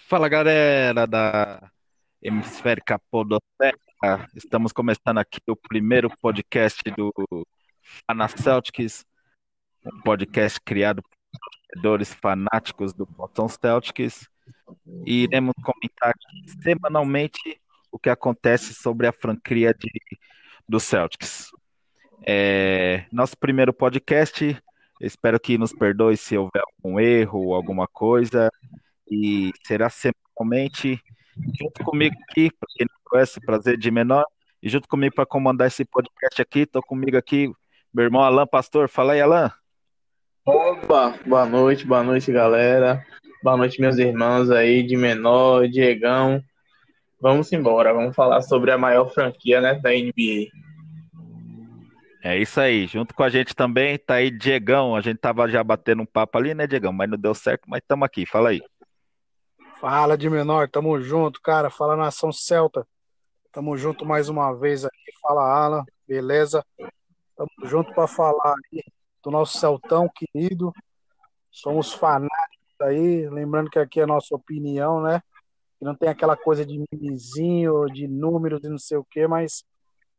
Fala galera da Hemisférica Podosférica, estamos começando aqui o primeiro podcast do Fana Celtics, um podcast criado por torcedores fanáticos do Boston Celtics. E iremos comentar semanalmente o que acontece sobre a franquia de, do Celtics. É, nosso primeiro podcast, espero que nos perdoe se houver algum erro ou alguma coisa e será semanalmente junto comigo aqui, para quem não conhece, prazer de menor, e junto comigo para comandar esse podcast aqui, estou comigo aqui, meu irmão Alan Pastor. Fala aí, Alan. Opa, boa noite, boa noite, galera. Boa noite, meus irmãos aí de menor, Diegão. Vamos embora, vamos falar sobre a maior franquia né, da NBA. É isso aí, junto com a gente também tá aí Diegão. A gente tava já batendo um papo ali, né, Diegão? Mas não deu certo, mas estamos aqui, fala aí. Fala de menor, tamo junto, cara. Fala nação celta. Tamo junto mais uma vez aqui. Fala Alan, beleza? Tamo junto para falar aí do nosso Celtão querido. Somos fanáticos aí, lembrando que aqui é a nossa opinião, né? E não tem aquela coisa de mimizinho, de números e não sei o que, mas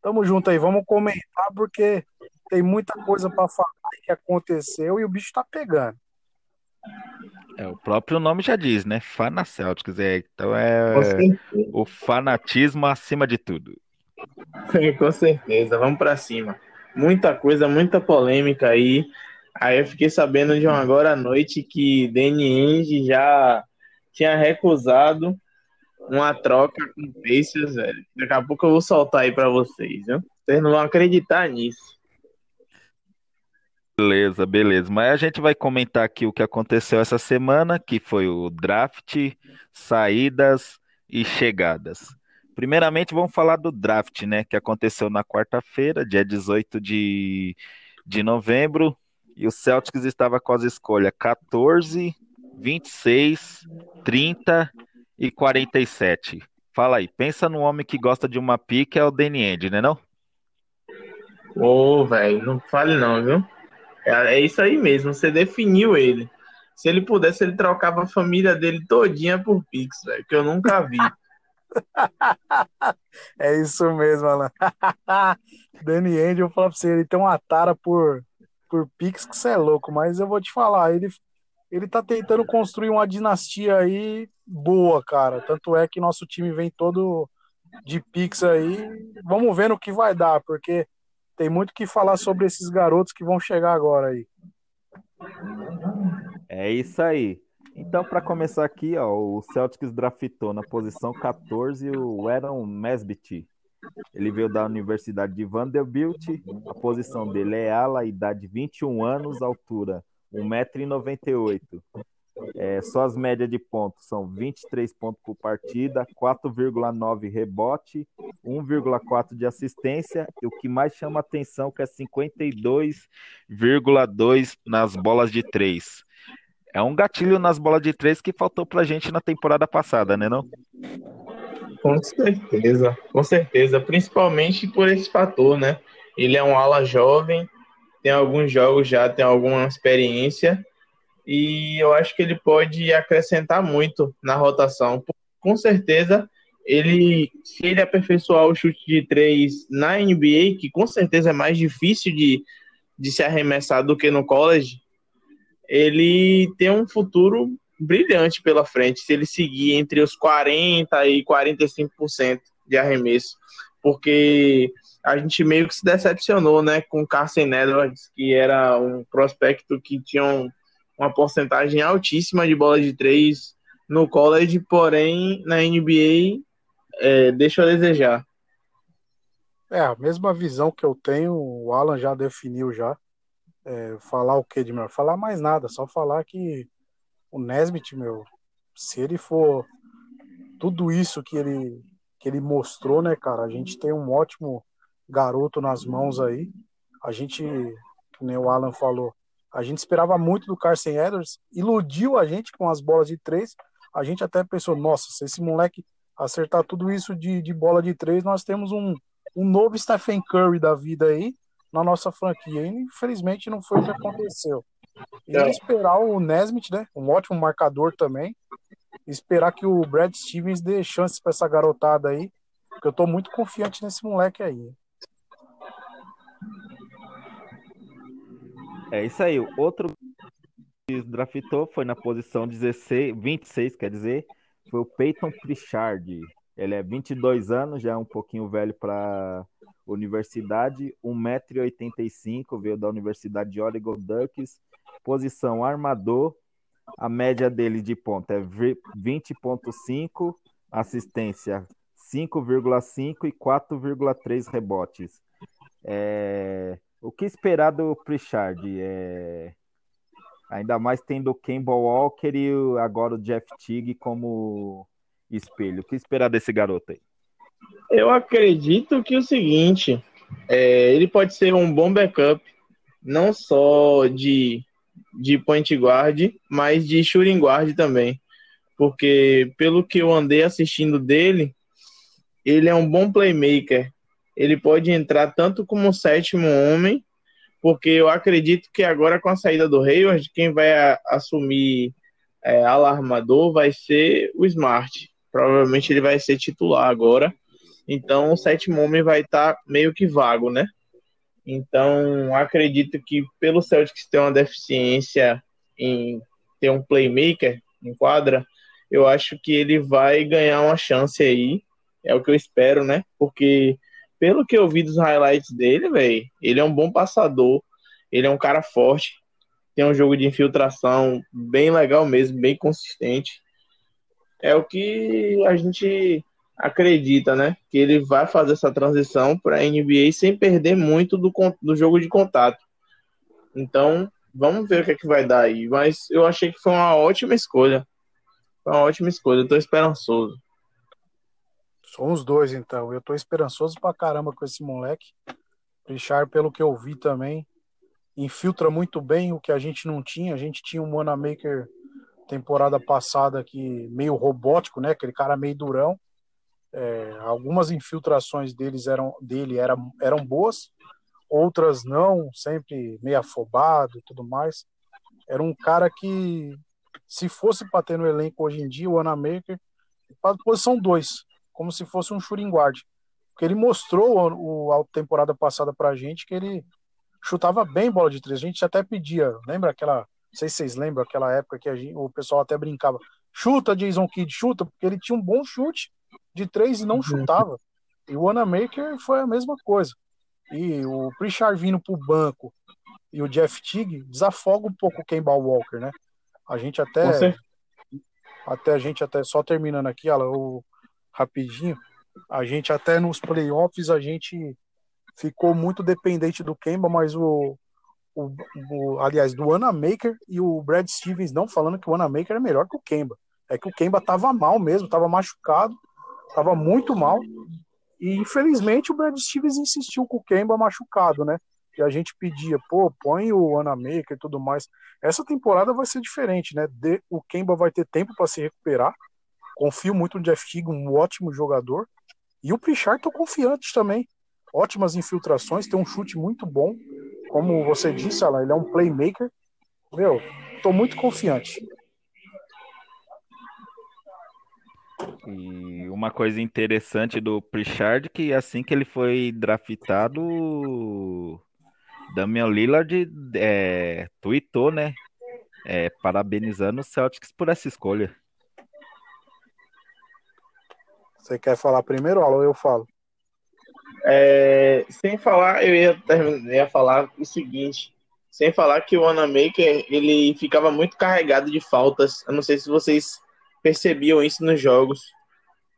tamo junto aí, vamos comentar porque tem muita coisa para falar que aconteceu e o bicho tá pegando. É, o próprio nome já diz, né? Fanacélticos. É, então é o fanatismo acima de tudo. Com certeza, vamos para cima. Muita coisa, muita polêmica aí. Aí eu fiquei sabendo de uma agora à noite que Danny Ainge já tinha recusado uma troca com o Pacers, velho. Daqui a pouco eu vou soltar aí para vocês, viu? Vocês não vão acreditar nisso. Beleza, beleza. Mas a gente vai comentar aqui o que aconteceu essa semana, que foi o draft, saídas e chegadas. Primeiramente, vamos falar do draft, né? Que aconteceu na quarta-feira, dia 18 de, de novembro. E o Celtics estava com as escolhas 14, 26, 30 e 47. Fala aí, pensa no homem que gosta de uma pique, é o Danny End, né não? Ô, velho, não fale não, viu? É, é isso aí mesmo, você definiu ele. Se ele pudesse, ele trocava a família dele todinha por Pix, velho, que eu nunca vi. é isso mesmo, Alan. Danny Angel, eu falo pra você, ele tem uma tara por, por Pix que você é louco, mas eu vou te falar, ele, ele tá tentando construir uma dinastia aí boa, cara. Tanto é que nosso time vem todo de Pix aí. Vamos ver no que vai dar, porque tem muito que falar sobre esses garotos que vão chegar agora aí. É isso aí. Então, para começar aqui, ó, o Celtics draftou na posição 14 o Aaron Mesbit. Ele veio da Universidade de Vanderbilt. A posição dele é ala, idade 21 anos, altura 1,98m. É, só as médias de pontos são 23 pontos por partida, 4,9 rebote, 1,4 de assistência, e o que mais chama atenção que é 52,2 nas bolas de três. É um gatilho nas bolas de três que faltou pra gente na temporada passada, né não? Com certeza, com certeza, principalmente por esse fator, né? Ele é um ala jovem, tem alguns jogos já, tem alguma experiência, e eu acho que ele pode acrescentar muito na rotação. Com certeza, ele, se ele aperfeiçoar o chute de três na NBA, que com certeza é mais difícil de, de se arremessar do que no college, ele tem um futuro brilhante pela frente se ele seguir entre os 40% e 45% de arremesso, porque a gente meio que se decepcionou né, com o Carson Edwards, que era um prospecto que tinha um uma porcentagem altíssima de bola de três no college, porém na NBA é, deixa a desejar. É, a mesma visão que eu tenho, o Alan já definiu já. É, falar o que de melhor? Falar mais nada, só falar que o Nesbitt, meu, se ele for tudo isso que ele, que ele mostrou, né, cara, a gente tem um ótimo garoto nas mãos aí. A gente, como o Alan falou, a gente esperava muito do Carson Edwards, iludiu a gente com as bolas de três. A gente até pensou, nossa, se esse moleque acertar tudo isso de, de bola de três, nós temos um, um novo Stephen Curry da vida aí na nossa franquia. E infelizmente não foi o que aconteceu. E é. esperar o Nesmith, né? Um ótimo marcador também. esperar que o Brad Stevens dê chance para essa garotada aí, porque eu tô muito confiante nesse moleque aí. É isso aí. Outro que draftou foi na posição 16, 26, quer dizer, foi o Peyton Pritchard. Ele é 22 anos, já é um pouquinho velho para universidade, 1,85m, veio da Universidade de Oregon Ducks, posição armador, a média dele de ponta é 20,5, assistência 5,5 e 4,3 rebotes. É... O que esperar do Pritchard? É... Ainda mais tendo o Kemba Walker e agora o Jeff Tigg como espelho. O que esperar desse garoto aí? Eu acredito que o seguinte, é, ele pode ser um bom backup, não só de, de point guard, mas de shooting guard também. Porque pelo que eu andei assistindo dele, ele é um bom playmaker. Ele pode entrar tanto como sétimo homem, porque eu acredito que agora com a saída do Hayward, quem vai a, assumir é, alarmador vai ser o Smart. Provavelmente ele vai ser titular agora. Então o sétimo homem vai estar tá meio que vago, né? Então acredito que pelo Celtics ter uma deficiência em ter um playmaker em quadra, eu acho que ele vai ganhar uma chance aí. É o que eu espero, né? Porque pelo que eu vi dos highlights dele, velho, ele é um bom passador, ele é um cara forte, tem um jogo de infiltração bem legal mesmo, bem consistente. É o que a gente acredita, né? Que ele vai fazer essa transição para a NBA sem perder muito do, do jogo de contato. Então, vamos ver o que, é que vai dar aí. Mas eu achei que foi uma ótima escolha. Foi uma ótima escolha. Eu tô esperançoso. Somos dois, então. Eu tô esperançoso pra caramba com esse moleque. Richard, pelo que eu vi também, infiltra muito bem o que a gente não tinha. A gente tinha um Wanamaker temporada passada que meio robótico, né? Aquele cara meio durão. É, algumas infiltrações deles eram, dele eram, eram boas, outras não, sempre meio afobado e tudo mais. Era um cara que, se fosse para ter no elenco hoje em dia, o Wanamaker, para posição 2, como se fosse um shooting guard. Porque ele mostrou o, a temporada passada pra gente que ele chutava bem bola de três. A gente até pedia, lembra aquela, não sei se vocês lembram, aquela época que gente, o pessoal até brincava, chuta Jason Kidd, chuta, porque ele tinha um bom chute de três e não uhum. chutava. E o Wanamaker foi a mesma coisa. E o Pritchard vindo pro banco e o Jeff Tigg desafoga um pouco o Kemba Walker, né? A gente até até a gente até só terminando aqui, ela o rapidinho. A gente até nos playoffs a gente ficou muito dependente do Kemba, mas o, o, o aliás, do Anamaker e o Brad Stevens não falando que o Anamaker é melhor que o Kemba. É que o Kemba tava mal mesmo, tava machucado, tava muito mal. E infelizmente o Brad Stevens insistiu com o Kemba machucado, né? E a gente pedia, pô, põe o Anamaker e tudo mais. Essa temporada vai ser diferente, né? De, o Kemba vai ter tempo para se recuperar Confio muito no Jeff Teague, um ótimo jogador. E o Pritchard tô confiante também. Ótimas infiltrações, tem um chute muito bom. Como você disse, Alan, ele é um playmaker. Meu, tô muito confiante. E uma coisa interessante do Pritchard que assim que ele foi draftado, Damian Lillard é, tweetou, né? É, parabenizando o Celtics por essa escolha. Você quer falar primeiro, ou eu falo? É, sem falar, eu ia, terminar, ia falar o seguinte. Sem falar que o Wanamaker, ele ficava muito carregado de faltas. Eu não sei se vocês percebiam isso nos jogos.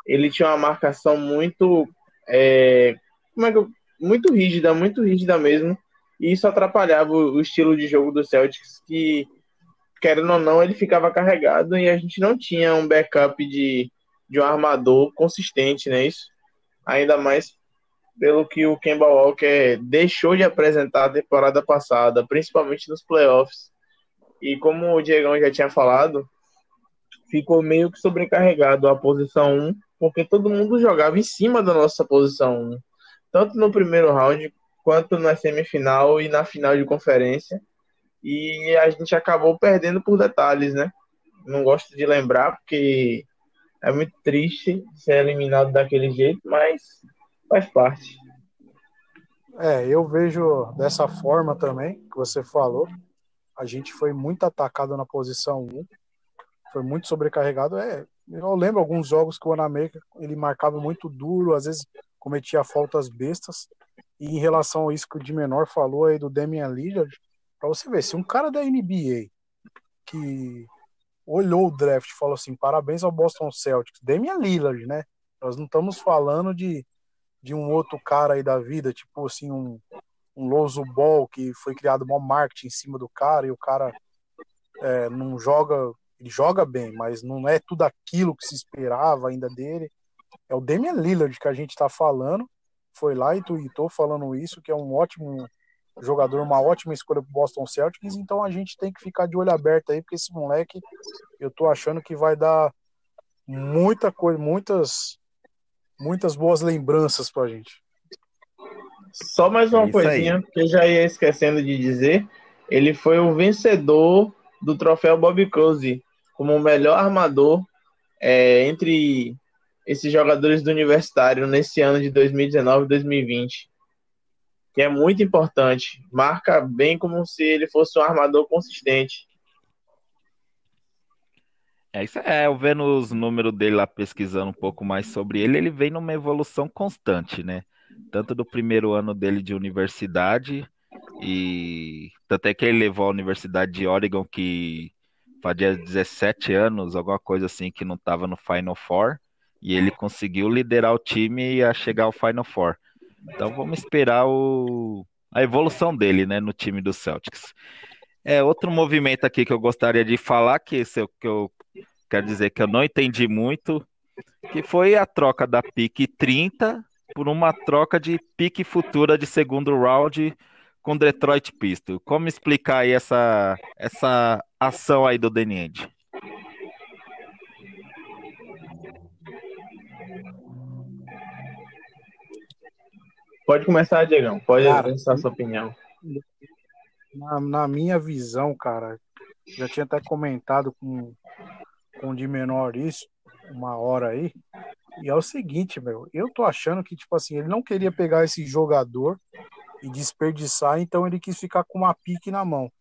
Ele tinha uma marcação muito... É, como é que eu, muito rígida, muito rígida mesmo. E isso atrapalhava o, o estilo de jogo do Celtics, que, querendo ou não, ele ficava carregado e a gente não tinha um backup de de um armador consistente, né? Isso ainda mais pelo que o Kemba Walker deixou de apresentar a temporada passada, principalmente nos playoffs. E como o Diegão já tinha falado, ficou meio que sobrecarregado a posição 1, porque todo mundo jogava em cima da nossa posição 1, tanto no primeiro round quanto na semifinal e na final de conferência. E a gente acabou perdendo por detalhes, né? Não gosto de lembrar, porque É muito triste ser eliminado daquele jeito, mas faz parte. É, eu vejo dessa forma também, que você falou. A gente foi muito atacado na posição 1, foi muito sobrecarregado. É, eu lembro alguns jogos que o Anamérica ele marcava muito duro, às vezes cometia faltas bestas. E em relação a isso que o de menor falou aí do Damian Lillard, para você ver, se um cara da NBA que olhou o draft e falou assim: parabéns ao Boston Celtics, Damian Lillard, né? Nós não estamos falando de, de um outro cara aí da vida, tipo assim, um, um Lonzo Ball que foi criado um marketing em cima do cara e o cara é, não joga, ele joga bem, mas não é tudo aquilo que se esperava ainda dele. É o Damian Lillard que a gente está falando, foi lá e tweetou falando isso, que é um ótimo jogador, uma ótima escolha pro Boston Celtics, então a gente tem que ficar de olho aberto aí, porque esse moleque, eu tô achando que vai dar muita coisa, muitas muitas boas lembranças pra gente. Só mais uma é coisinha aí. que eu já ia esquecendo de dizer, ele foi o vencedor do troféu Bob Cousy como o melhor armador é, entre esses jogadores do universitário nesse ano de 2019 e 2020 que é muito importante. Marca bem como se ele fosse um armador consistente. É isso é, eu vendo os números dele lá pesquisando um pouco mais sobre ele, ele vem numa evolução constante, né? Tanto do primeiro ano dele de universidade e tanto é que ele levou a Universidade de Oregon que fazia 17 anos, alguma coisa assim, que não estava no Final Four, e ele conseguiu liderar o time a chegar ao Final Four. Então vamos esperar o, a evolução dele, né, no time do Celtics. É outro movimento aqui que eu gostaria de falar que esse é o que eu quero dizer que eu não entendi muito, que foi a troca da pique 30 por uma troca de pique futura de segundo round com Detroit Pistons. Como explicar aí essa essa ação aí do Deniend? Pode começar, Diegão. Pode cara, a sua opinião. Na, na, minha visão, cara, já tinha até comentado com, com o de menor isso, uma hora aí. E é o seguinte, meu, eu tô achando que, tipo assim, ele não queria pegar esse jogador e desperdiçar, então ele quis ficar com uma pique na mão.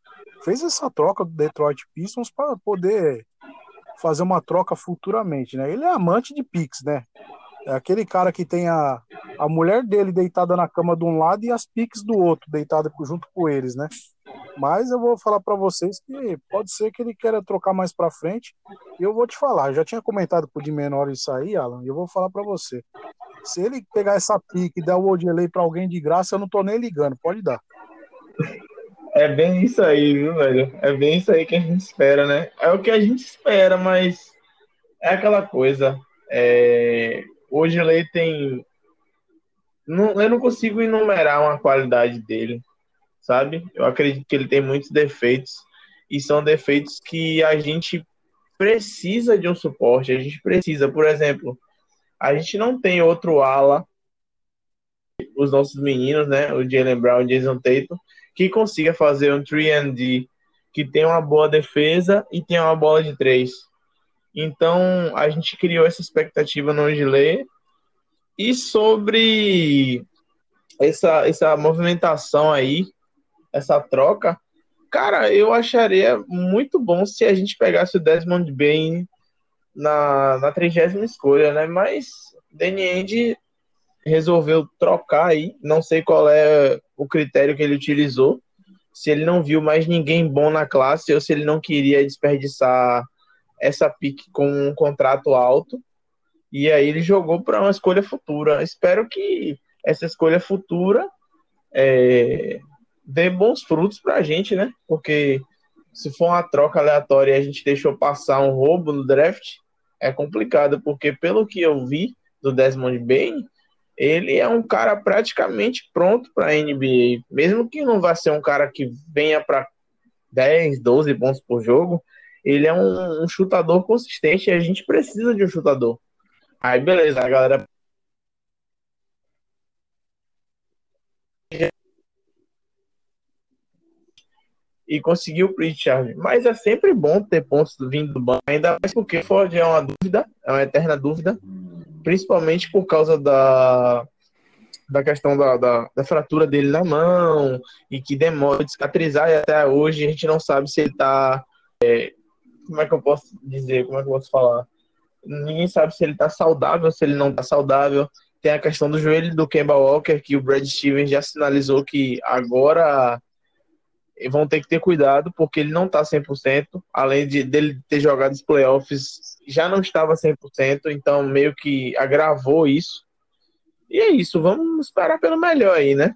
Fez essa troca do Detroit Pistons para poder fazer uma troca futuramente, né? Ele é amante de Pix, né? É aquele cara que tem a, a mulher dele deitada na cama de um lado e as piques do outro, deitada junto com eles, né? Mas eu vou falar para vocês que pode ser que ele queira trocar mais para frente. E eu vou te falar, já tinha comentado pro de menor isso aí, Alan, e eu vou falar para você. Se ele pegar essa pique e dar o Odilei para alguém de graça, eu não tô nem ligando, pode dar. É bem isso aí, viu, velho? É bem isso aí que a gente espera, né? É o que a gente espera, mas é aquela coisa. É... Hoje ele tem. Não, eu não consigo enumerar uma qualidade dele, sabe? Eu acredito que ele tem muitos defeitos e são defeitos que a gente precisa de um suporte. A gente precisa, por exemplo, a gente não tem outro ala, os nossos meninos, né? O Jalen Brown, o Jason Tatum, que consiga fazer um 3D que tem uma boa defesa e tem uma bola de três. Então, a gente criou essa expectativa no Angilê. E sobre essa, essa movimentação aí, essa troca, cara, eu acharia muito bom se a gente pegasse o Desmond Bain na, na 30 escolha, né? Mas Danny End resolveu trocar aí. Não sei qual é o critério que ele utilizou. Se ele não viu mais ninguém bom na classe ou se ele não queria desperdiçar essa pique com um contrato alto. E aí ele jogou para uma escolha futura. Espero que essa escolha futura é, dê bons frutos para a gente, né? Porque se for uma troca aleatória e a gente deixou passar um roubo no draft, é complicado, porque pelo que eu vi do Desmond Bain, ele é um cara praticamente pronto para a NBA. Mesmo que não vá ser um cara que venha para 10, 12 pontos por jogo, ele é um, um chutador consistente e a gente precisa de um chutador. Aí, beleza, a galera e conseguiu o Pritchard. Mas é sempre bom ter pontos vindo do banco, ainda mais porque Ford é uma dúvida, é uma eterna dúvida, principalmente por causa da, da questão da, da, da fratura dele na mão e que demora de cicatrizar e até hoje a gente não sabe se ele tá. É, como é que eu posso dizer? Como é que eu posso falar? Ninguém sabe se ele tá saudável, se ele não tá saudável. Tem a questão do joelho do Kemba Walker, que o Brad Stevens já sinalizou que agora vão ter que ter cuidado, porque ele não tá 100%, além de dele ter jogado os playoffs, já não estava 100%, então meio que agravou isso. E é isso, vamos esperar pelo melhor aí, né?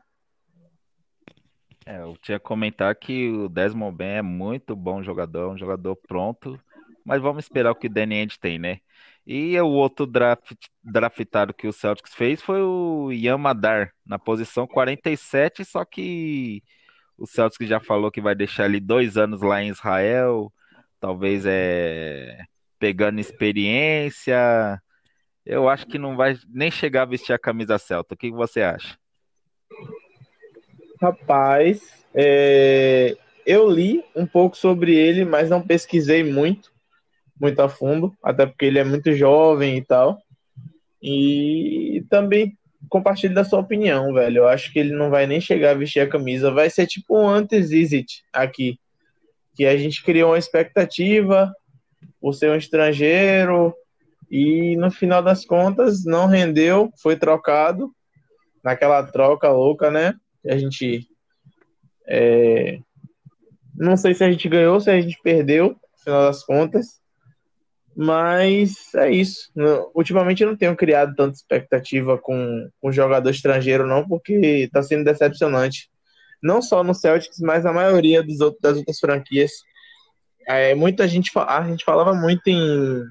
É, eu tinha que comentar que o Desmond Ben é muito bom jogador, um jogador pronto, mas vamos esperar o que o Danny Ainge tem, né? E o outro draft, draftado que o Celtics fez foi o Yamadar, na posição 47, só que o Celtics já falou que vai deixar ele dois anos lá em Israel, talvez é pegando experiência. Eu acho que não vai nem chegar a vestir a camisa Celta. O que você acha? Rapaz, é... eu li um pouco sobre ele, mas não pesquisei muito muito a fundo, até porque ele é muito jovem e tal. E também compartilho da sua opinião, velho. Eu acho que ele não vai nem chegar a vestir a camisa. Vai ser tipo um antes Isit aqui. Que a gente criou uma expectativa por ser um estrangeiro e no final das contas não rendeu, foi trocado naquela troca louca, né? A gente é... não sei se a gente ganhou, se a gente perdeu, no final das contas. Mas é isso. Ultimamente eu não tenho criado tanta expectativa com, com jogador estrangeiro, não, porque está sendo decepcionante. Não só no Celtics, mas na maioria dos outros, das outras franquias. É, muita gente, a gente falava muito em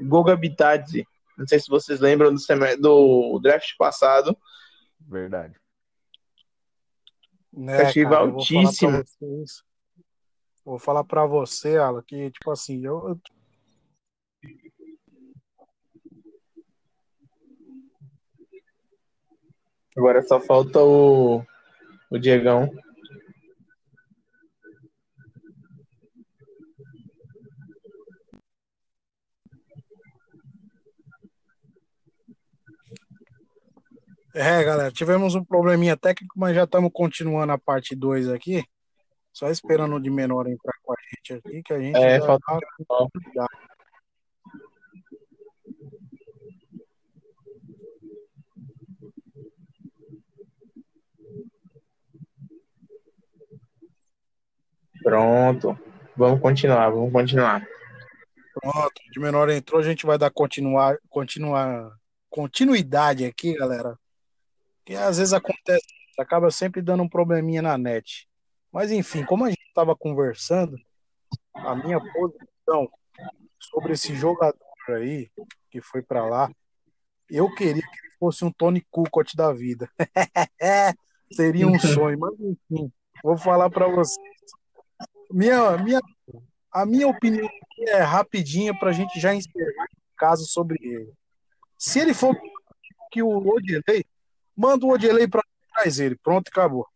Goga Bitadze. Não sei se vocês lembram do, do draft passado. Verdade. Né, Expectativa altíssima. Vou falar para você, Alan, que tipo assim, eu, eu Agora só falta o, o Diegão. É, galera, tivemos um probleminha técnico, mas já estamos continuando a parte 2 aqui. Só esperando o de menor entrar com a gente aqui, que a gente é, falta... tá... Pronto. Vamos continuar, vamos continuar. Pronto, de menor entrou, a gente vai dar continuar, continuar, continuidade aqui, galera. Que às vezes acontece, acaba sempre dando um probleminha na net. Mas enfim, como a gente estava conversando, a minha posição sobre esse jogador aí que foi para lá, eu queria que ele fosse um Tony Kukoc da vida. Seria um sonho, mas enfim, vou falar para vocês minha, minha, a minha opinião é rapidinha para a gente já encerrar o caso sobre ele. Se ele for que o Odilei, manda o Odilei para trás ele. Pronto, acabou.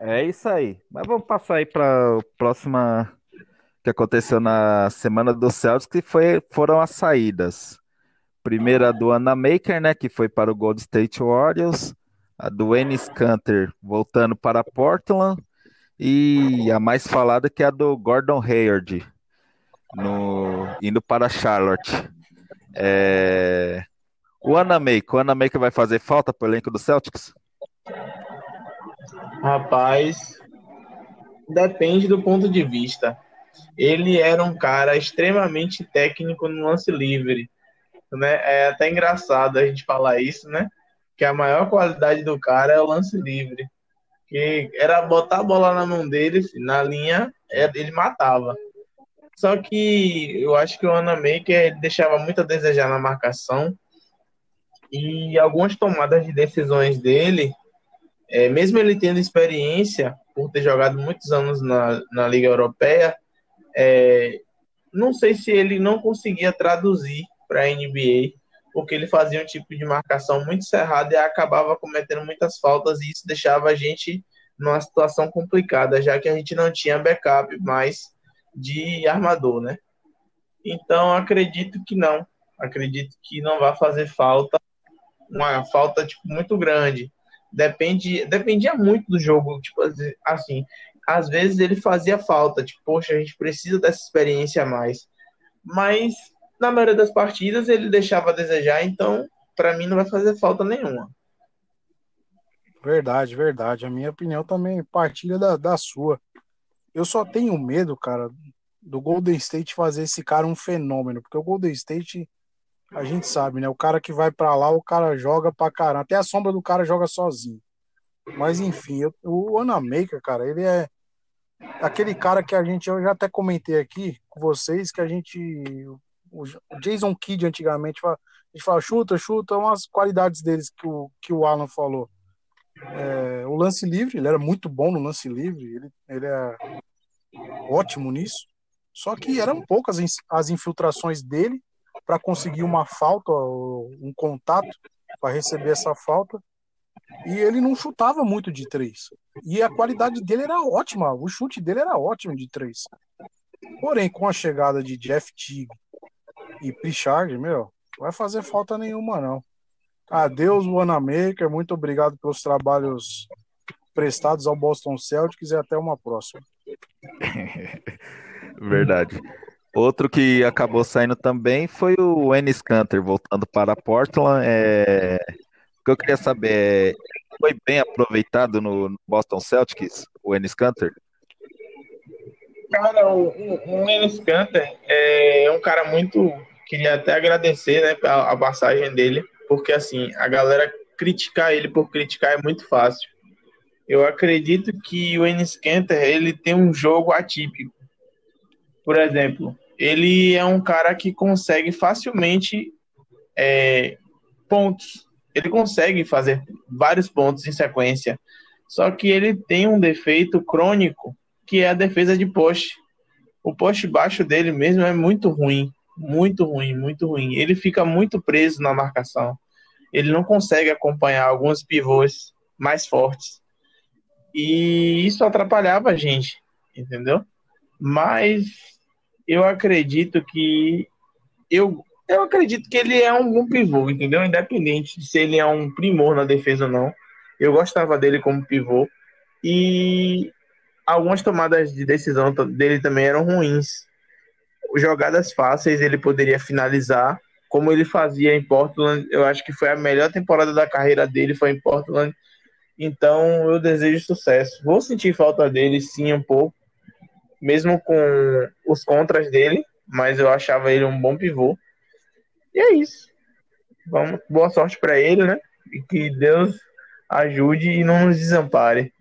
É isso aí. Mas vamos passar aí para a próxima que aconteceu na semana do Celtics, que foi, foram as saídas. Primeira do Anna Maker, né, que foi para o Gold State Warriors a do Ennis Canter voltando para Portland e a mais falada que é a do Gordon Hayward no, indo para Charlotte. É... O Anamaker, o vai fazer falta para o elenco do Celtics? Rapaz, depende do ponto de vista. Ele era um cara extremamente técnico no lance livre. Né? É até engraçado a gente falar isso, né? que a maior qualidade do cara é o lance livre. Que era botar a bola na mão dele, na linha, é, ele matava. Só que eu acho que o Anamaker deixava muito a desejar na marcação. E algumas tomadas de decisões dele, é, mesmo ele tendo experiência, por ter jogado muitos anos na, na Liga Europeia, é, não sei se ele não conseguia traduzir para a NBA porque ele fazia um tipo de marcação muito cerrada e acabava cometendo muitas faltas e isso deixava a gente numa situação complicada, já que a gente não tinha backup mais de armador, né? Então acredito que não. Acredito que não vai fazer falta, uma falta tipo, muito grande. Depende, dependia muito do jogo, tipo assim, às vezes ele fazia falta, tipo, poxa, a gente precisa dessa experiência a mais. Mas na maioria das partidas ele deixava a desejar, então para mim não vai fazer falta nenhuma. Verdade, verdade. A minha opinião também partilha da, da sua. Eu só tenho medo, cara, do Golden State fazer esse cara um fenômeno, porque o Golden State, a gente sabe, né? O cara que vai para lá, o cara joga pra caramba. Até a sombra do cara joga sozinho. Mas enfim, eu, o Anamaker, cara, ele é aquele cara que a gente, eu já até comentei aqui com vocês, que a gente, o Jason Kidd antigamente, a gente fala chuta, chuta, umas qualidades deles que o, que o Alan falou. É, o lance livre, ele era muito bom no lance livre, ele, ele é ótimo nisso. Só que eram poucas as infiltrações dele para conseguir uma falta, um contato para receber essa falta. E ele não chutava muito de três. E a qualidade dele era ótima, o chute dele era ótimo de três. Porém, com a chegada de Jeff Tigg e Pritchard, meu, não vai fazer falta nenhuma, não. Adeus, Wanamaker. Muito obrigado pelos trabalhos prestados ao Boston Celtics e até uma próxima. Verdade. Outro que acabou saindo também foi o Ennis Canter, voltando para Portland. É... O que eu queria saber é, foi bem aproveitado no Boston Celtics, o Ennis Canter? Cara, o, o, Ennis Canter é um cara muito... Queria até agradecer né, a, a passagem dele porque assim, a galera criticar ele por criticar é muito fácil. Eu acredito que o Enes Kanter, ele tem um jogo atípico. Por exemplo, ele é um cara que consegue facilmente é, pontos. Ele consegue fazer vários pontos em sequência. Só que ele tem um defeito crônico, que é a defesa de poste. O poste baixo dele mesmo é muito ruim. Muito ruim, muito ruim. Ele fica muito preso na marcação. Ele não consegue acompanhar alguns pivôs mais fortes. E isso atrapalhava a gente, entendeu? Mas eu acredito que eu eu acredito que ele é um bom pivô, entendeu? Independente de se ele é um primor na defesa ou não. Eu gostava dele como pivô. E algumas tomadas de decisão dele também eram ruins jogadas fáceis ele poderia finalizar, como ele fazia em Portland. Eu acho que foi a melhor temporada da carreira dele, foi em Portland. Então eu desejo sucesso. Vou sentir falta dele sim um pouco, mesmo com os contras dele, mas eu achava ele um bom pivô. E é isso. Vamos, boa sorte para ele, né? E que Deus ajude e não nos desampare.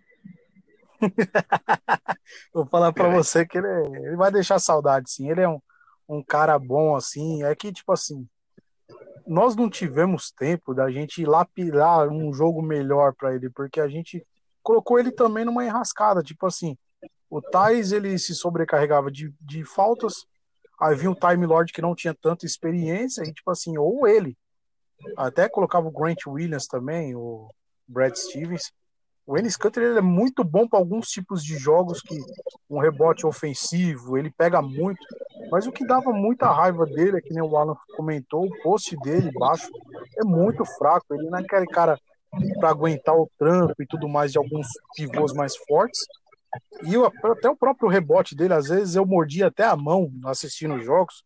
Vou falar para você que ele, ele vai deixar saudade, sim. Ele é um, um cara bom, assim. É que, tipo assim, nós não tivemos tempo da gente lapilar um jogo melhor para ele, porque a gente colocou ele também numa enrascada. Tipo assim, o Thais ele se sobrecarregava de, de faltas, aí vinha o Time Lord que não tinha tanta experiência, e tipo assim, ou ele. Até colocava o Grant Williams também, o Brad Stevens. O Ennis Canter ele é muito bom para alguns tipos de jogos que um rebote ofensivo, ele pega muito. Mas o que dava muita raiva dele, é que nem o Alan comentou, o post dele baixo é muito fraco. Ele não é aquele cara para aguentar o trampo e tudo mais de alguns pivôs mais fortes. E eu, até o próprio rebote dele, às vezes eu mordia até a mão assistindo os jogos,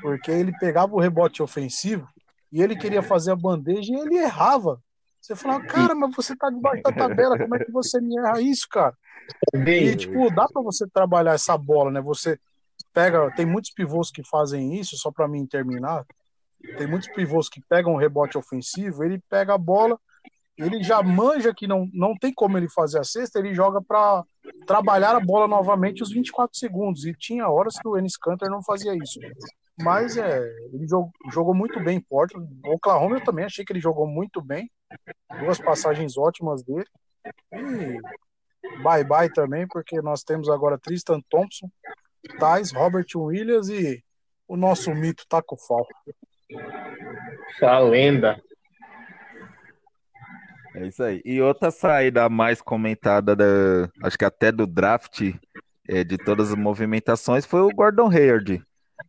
porque ele pegava o rebote ofensivo e ele queria fazer a bandeja e ele errava. Você fala, cara, mas você tá debaixo da tabela, como é que você me erra isso, cara? E, tipo, dá para você trabalhar essa bola, né? Você pega, tem muitos pivôs que fazem isso, só para mim terminar. Tem muitos pivôs que pegam um rebote ofensivo, ele pega a bola, ele já manja que não, não tem como ele fazer a cesta, ele joga para trabalhar a bola novamente os 24 segundos. E tinha horas que o Ennis Canter não fazia isso. Mas é, ele jogou, jogou muito bem em Portland. O Oklahoma eu também achei que ele jogou muito bem. Duas passagens ótimas dele. E bye bye também, porque nós temos agora Tristan Thompson, Tais, Robert Williams e o nosso mito Taco Fall. A lenda. É isso aí. E outra saída mais comentada, da, acho que até do draft, é, de todas as movimentações, foi o Gordon Hayward,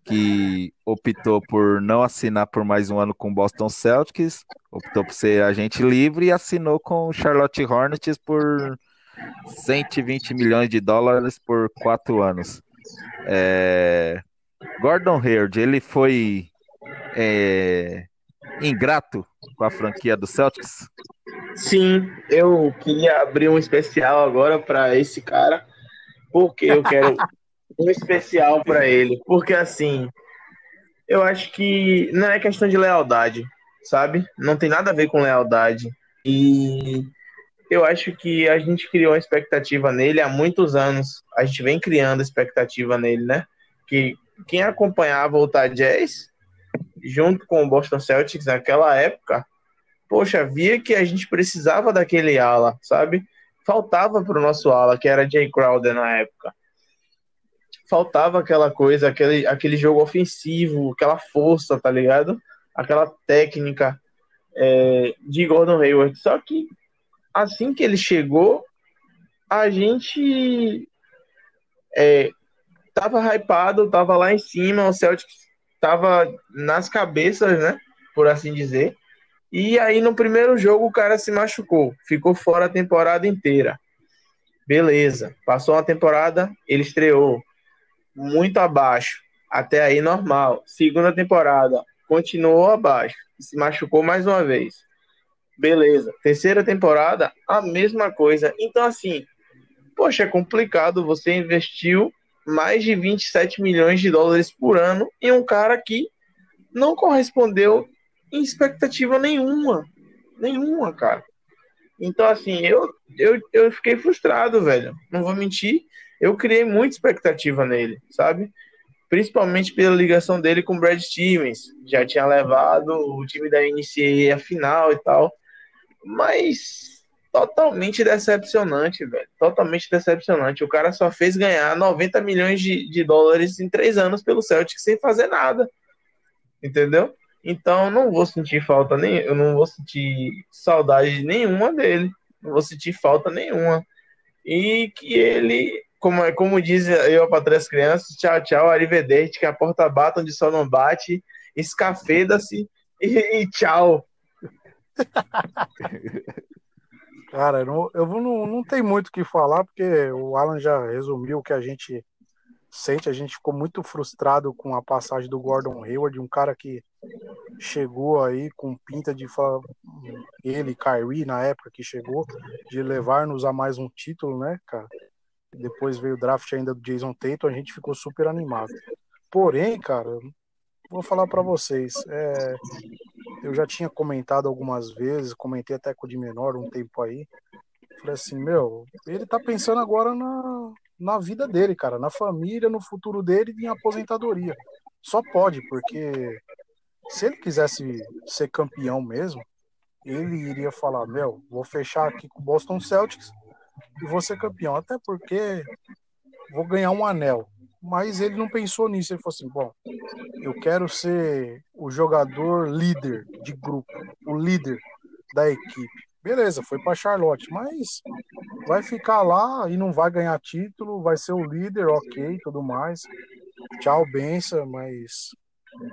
que optou por não assinar por mais um ano com o Boston Celtics, optou por ser agente livre e assinou com o Charlotte Hornets por 120 milhões de dólares por quatro anos. É... Gordon Hayward, ele foi é... ingrato com a franquia do Celtics? Sim, eu queria abrir um especial agora para esse cara, porque eu quero um especial para ele, porque assim, eu acho que não é questão de lealdade, sabe? Não tem nada a ver com lealdade. E eu acho que a gente criou uma expectativa nele há muitos anos. A gente vem criando expectativa nele, né? Que quem acompanhava o Jazz, junto com o Boston Celtics naquela época, poxa, via que a gente precisava daquele ala, sabe? Faltava para o nosso ala, que era Jay Crowder na época. Faltava aquela coisa, aquele, aquele jogo ofensivo, aquela força, tá ligado? Aquela técnica é, de Gordon Hayward. Só que assim que ele chegou, a gente é, tava hypado, tava lá em cima, o Celtic tava nas cabeças, né? Por assim dizer. E aí no primeiro jogo o cara se machucou, ficou fora a temporada inteira. Beleza, passou uma temporada, ele estreou muito abaixo, até aí normal. Segunda temporada, continuou abaixo, se machucou mais uma vez. Beleza. Terceira temporada, a mesma coisa. Então, assim, poxa, é complicado. Você investiu mais de 27 milhões de dólares por ano em um cara que não correspondeu em expectativa nenhuma. Nenhuma, cara. Então, assim, eu, eu, eu fiquei frustrado, velho. Não vou mentir. Eu criei muita expectativa nele, sabe? Principalmente pela ligação dele com o Brad Stevens. Já tinha levado o time da NCAA à final e tal mas totalmente decepcionante, velho. Totalmente decepcionante. O cara só fez ganhar 90 milhões de, de dólares em três anos pelo Celtic sem fazer nada. Entendeu? Então não vou sentir falta nem eu não vou sentir saudade nenhuma dele. Não vou sentir falta nenhuma. E que ele, como, é, como diz eu para três crianças, tchau, tchau, arrivederci, que a porta bata onde só não bate, escafeda-se e, e tchau. Cara, não, eu não, não tem muito o que falar, porque o Alan já resumiu o que a gente sente. A gente ficou muito frustrado com a passagem do Gordon Hayward, um cara que chegou aí com pinta de ele, Kyrie, na época que chegou, de levar-nos a mais um título, né, cara? Depois veio o draft ainda do Jason Tatum, a gente ficou super animado. Porém, cara, vou falar para vocês, é, eu já tinha comentado algumas vezes, comentei até com o de menor um tempo aí. Falei assim, meu, ele tá pensando agora na, na vida dele, cara, na família, no futuro dele e em aposentadoria. Só pode, porque se ele quisesse ser campeão mesmo, ele iria falar, meu, vou fechar aqui com o Boston Celtics e vou ser campeão. Até porque vou ganhar um anel mas ele não pensou nisso. Ele falou assim: bom, eu quero ser o jogador líder de grupo, o líder da equipe. Beleza, foi para Charlotte, mas vai ficar lá e não vai ganhar título, vai ser o líder, ok, tudo mais. Tchau, benção, mas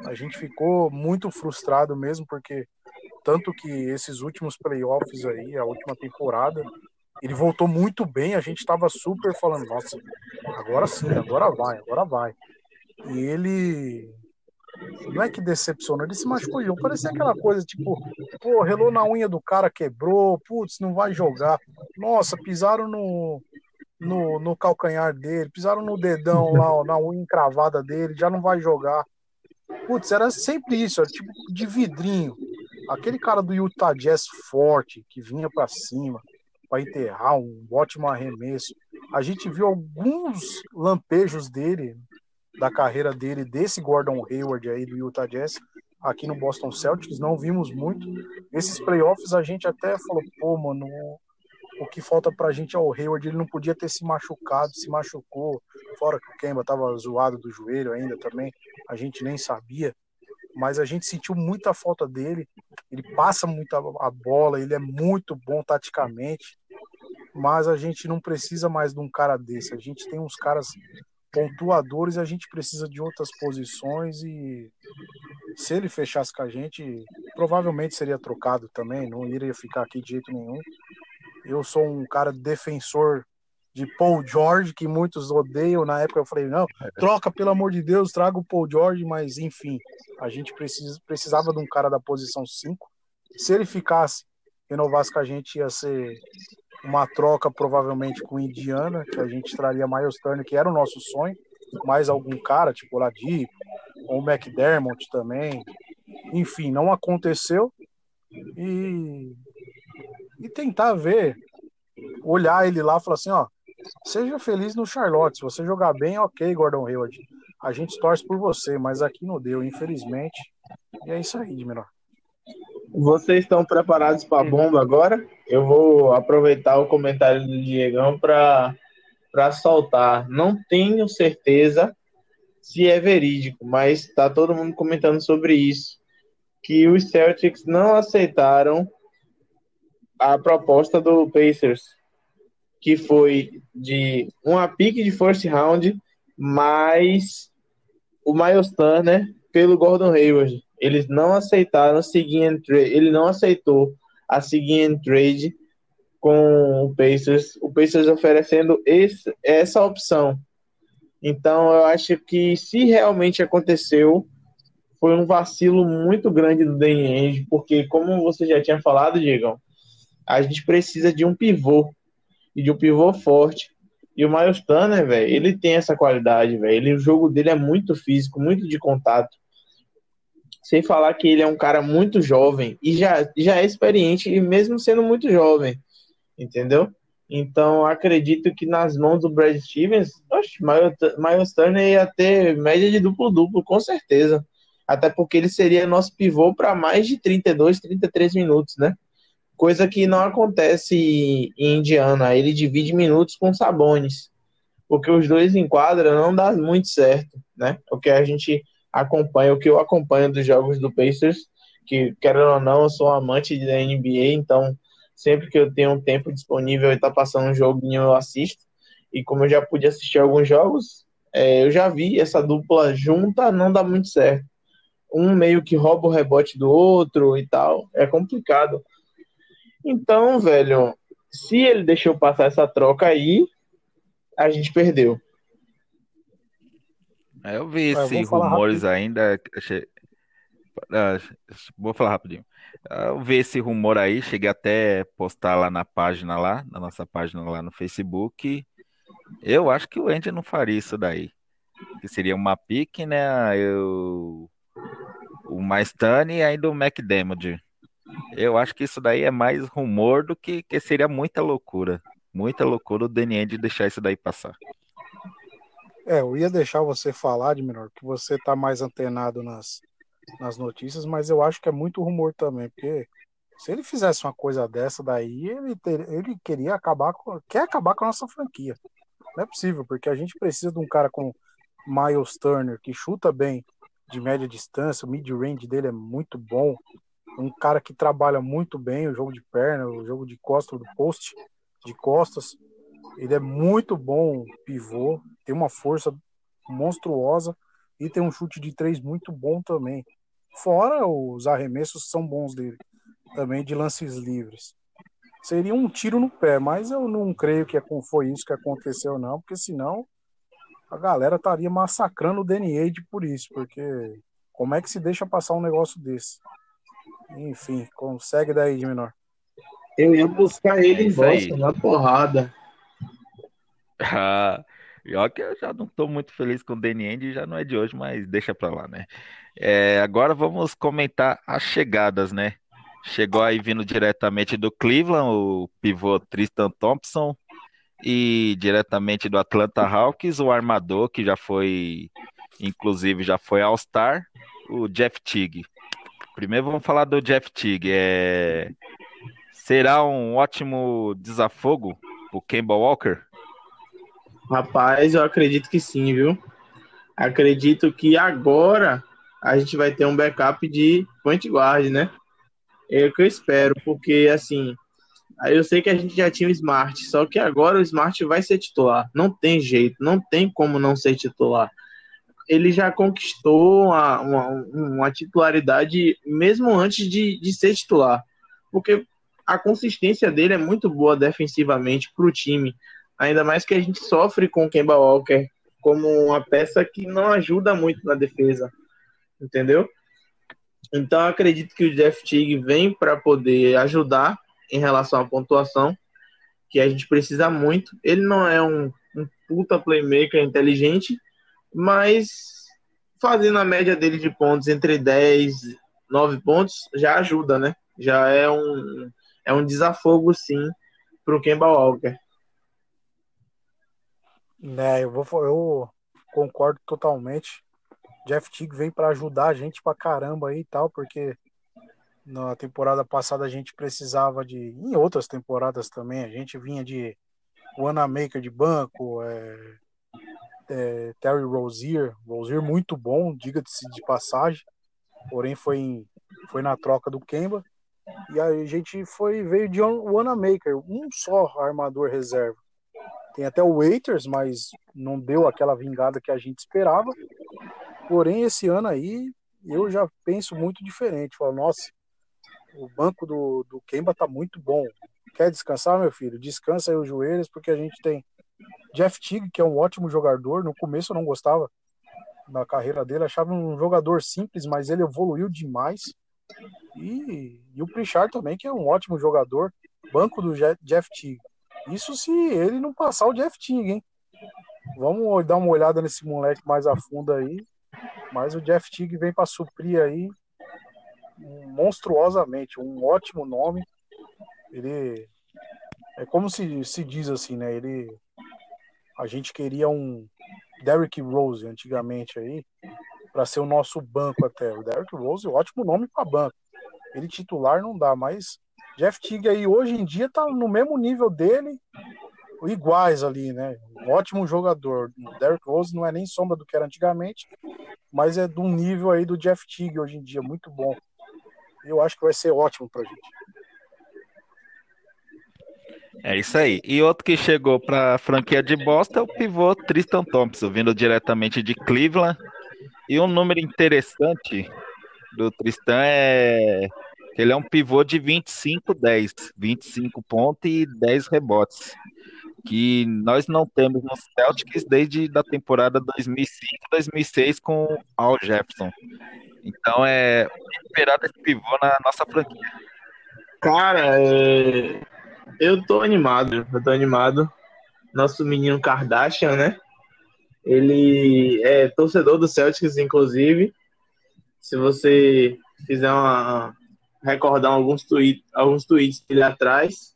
a gente ficou muito frustrado mesmo, porque tanto que esses últimos playoffs aí, a última temporada, ele voltou muito bem, a gente estava super falando, nossa, agora sim, agora vai, agora vai. E ele não é que decepcionou, ele se machucou. Parecia aquela coisa tipo, pô, relou na unha do cara, quebrou, putz, não vai jogar. Nossa, pisaram no, no, no calcanhar dele, pisaram no dedão lá, na unha encravada dele, já não vai jogar. Putz, era sempre isso, era tipo de vidrinho. Aquele cara do Utah Jazz forte, que vinha para cima, para enterrar, um ótimo arremesso. A gente viu alguns lampejos dele, da carreira dele, desse Gordon Hayward aí do Utah Jazz, aqui no Boston Celtics, não vimos muito. Nesses playoffs a gente até falou, pô, mano, o que falta pra gente é o Hayward, ele não podia ter se machucado, se machucou, fora que o Kemba tava zoado do joelho ainda também, a gente nem sabia, mas a gente sentiu muita falta dele. ele passa muito a, bola, ele é muito bom taticamente, mas a gente não precisa mais de um cara desse. A gente tem uns caras pontuadores, a gente precisa de outras posições e se ele fechasse com a gente, provavelmente seria trocado também, não iria ficar aqui de jeito nenhum. Eu sou um cara defensor de Paul George, que muitos odeiam. Na época eu falei, não, troca, pelo amor de Deus, traga o Paul George, mas enfim, a gente precisa, precisava de um cara da posição 5. Se ele ficasse, renovasse com a gente, ia ser uma troca provavelmente com Indiana, que a gente traria Miles Turner, que era o nosso sonho, mais algum cara, tipo Ladipo, ou McDermott também. Enfim, não aconteceu. E, e tentar ver, olhar ele lá e falar assim, ó, seja feliz no Charlotte. Se você jogar bem, ok, Gordon Hayward. A gente torce por você, mas aqui não deu, infelizmente. E é isso aí, de menor. Vocês estão preparados para a bomba agora? Eu vou aproveitar o comentário do Diegão para soltar. Não tenho certeza se é verídico, mas está todo mundo comentando sobre isso. Que os Celtics não aceitaram a proposta do Pacers, que foi de uma pique de first round mais o Miles Turner pelo Gordon Hayward. Eles não aceitaram seguir em trade, ele não aceitou a seguir em trade com o Pacers, o Pacers oferecendo esse, essa opção. Então eu acho que se realmente aconteceu, foi um vacilo muito grande do Danny porque como você já tinha falado, Diego, a gente precisa de um pivô e de um pivô forte. E o Miles Turner, velho, ele tem essa qualidade, velho. O jogo dele é muito físico, muito de contato. Sem falar que ele é um cara muito jovem e já, já é experiente, e mesmo sendo muito jovem, entendeu? Então, acredito que nas mãos do Brad Stevens, oxe, Miles Turner ia ter média de duplo-duplo, com certeza. Até porque ele seria nosso pivô para mais de 32, 33 minutos, né? Coisa que não acontece em Indiana. Ele divide minutos com Sabones. Porque os dois em quadra não dá muito certo, né? Porque a gente acompanho, o que eu acompanho dos jogos do Pacers, que, querendo ou não, eu sou um amante da NBA, então sempre que eu tenho um tempo disponível e tá passando um joguinho, eu assisto. E como eu já pude assistir alguns jogos, é, eu já vi essa dupla junta, não dá muito certo. Um meio que rouba o rebote do outro e tal, é complicado. Então, velho, se ele deixou passar essa troca aí, a gente perdeu. É, eu vi esses rumores ainda. Ah, vou falar rapidinho. Ah, eu vi esse rumor aí, cheguei até a postar lá na página lá, na nossa página lá no Facebook. Eu acho que o Andy não faria isso daí. Que seria uma pique, né? Eu, o Maestani e ainda o McDermott. Eu acho que isso daí é mais rumor do que, que seria muita loucura. Muita loucura o Danny Andy deixar isso daí passar. É, eu ia deixar você falar, de menor, que você tá mais antenado nas, nas notícias, mas eu acho que é muito rumor também, porque se ele fizesse uma coisa dessa daí, ele, ter, ele queria acabar com, quer acabar com a nossa franquia. Não é possível, porque a gente precisa de um cara com Miles Turner, que chuta bem de média distância, o mid-range dele é muito bom, um cara que trabalha muito bem o jogo de perna, o jogo de costas, do post de costas. Ele é muito bom pivô, tem uma força monstruosa e tem um chute de três muito bom também. Fora os arremessos são bons dele, também de lances livres. Seria um tiro no pé, mas eu não creio que foi isso que aconteceu, não, porque senão a galera estaria massacrando o DNA por isso, porque como é que se deixa passar um negócio desse? Enfim, consegue daí de menor. Eu ia buscar ele é em Boston na porrada. Ah, pior que eu já não estou muito feliz com o Danny End, já não é de hoje, mas deixa pra lá, né? É, agora vamos comentar as chegadas, né? Chegou aí vindo diretamente do Cleveland, o pivô Tristan Thompson, e diretamente do Atlanta Hawks, o armador, que já foi, inclusive, já foi All-Star, o Jeff Teague. Primeiro vamos falar do Jeff Teague. É... Será um ótimo desafogo o Kemba Walker? Rapaz, eu acredito que sim, viu? Acredito que agora a gente vai ter um backup de point guard, né? É o que eu espero, porque assim, eu sei que a gente já tinha o Smart, só que agora o Smart vai ser titular. Não tem jeito, não tem como não ser titular. Ele já conquistou uma, uma, uma titularidade mesmo antes de, de ser titular. Porque a consistência dele é muito boa defensivamente para o time. Ainda mais que a gente sofre com o Kemba Walker como uma peça que não ajuda muito na defesa. Entendeu? Então acredito que o Jeff Teague vem para poder ajudar em relação à pontuação, que a gente precisa muito. Ele não é um, um puta playmaker inteligente, mas fazendo a média dele de pontos entre 10 e 9 pontos já ajuda, né? Já é um, é um desafogo, sim, para o Kemba Walker. Né, eu, vou, eu concordo totalmente. Jeff Teague vem para ajudar a gente pra caramba aí e tal, porque na temporada passada a gente precisava de. Em outras temporadas também, a gente vinha de Wanamaker de banco, é, é, Terry Rozier, Rozier muito bom, diga-se de passagem, porém foi, em, foi na troca do Kemba. E aí a gente foi veio de Wanamaker, um só armador reserva. Tem até o Waiters, mas não deu aquela vingada que a gente esperava. Porém, esse ano aí, eu já penso muito diferente. Falo, nossa, o banco do, do Kemba tá muito bom. Quer descansar, meu filho? Descansa aí os joelhos, porque a gente tem Jeff Tigg, que é um ótimo jogador. No começo eu não gostava da carreira dele, achava um jogador simples, mas ele evoluiu demais. E, e o Pritchard também, que é um ótimo jogador. Banco do Jeff Tigg. Isso se ele não passar o Jeff Tigg, hein? Vamos dar uma olhada nesse moleque mais a fundo aí. Mas o Jeff Tigg vem para suprir aí monstruosamente, um ótimo nome. Ele é como se, se diz assim, né? Ele a gente queria um Derrick Rose antigamente aí para ser o nosso banco até. O Derrick Rose, ótimo nome para banco. Ele titular não dá, mas Jeff Tigg aí hoje em dia tá no mesmo nível dele, iguais ali, né? Ótimo jogador. O Derrick Rose não é nem sombra do que era antigamente, mas é de um nível aí do Jeff Tigg hoje em dia, muito bom. Eu acho que vai ser ótimo pra gente. É isso aí. E outro que chegou para a franquia de Boston é o pivô Tristan Thompson, vindo diretamente de Cleveland. E um número interessante do Tristan é que ele é um pivô de 25-10, 25 pontos e 10 rebotes que nós não temos no Celtics desde a temporada 2005-2006 com Al Jefferson. Então é esperado esse pivô na nossa franquia. Cara, é... eu tô animado, eu tô animado. Nosso menino Kardashian, né? Ele é torcedor do Celtics, inclusive. Se você fizer uma recordar alguns tweets, alguns tweets dele atrás,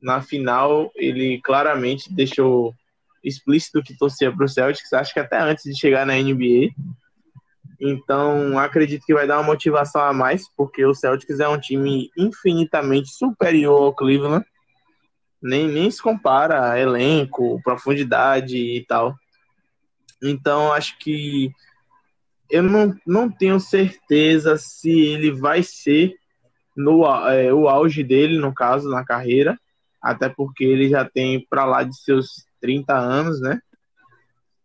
na final ele claramente deixou explícito que torcia para o Celtics, acho que até antes de chegar na NBA. Então, acredito que vai dar uma motivação a mais, porque o Celtics é um time infinitamente superior ao Cleveland. Nem, nem se compara elenco, profundidade e tal. Então, acho que eu não, não tenho certeza se ele vai ser no é, o auge dele, no caso, na carreira, até porque ele já tem para lá de seus 30 anos, né?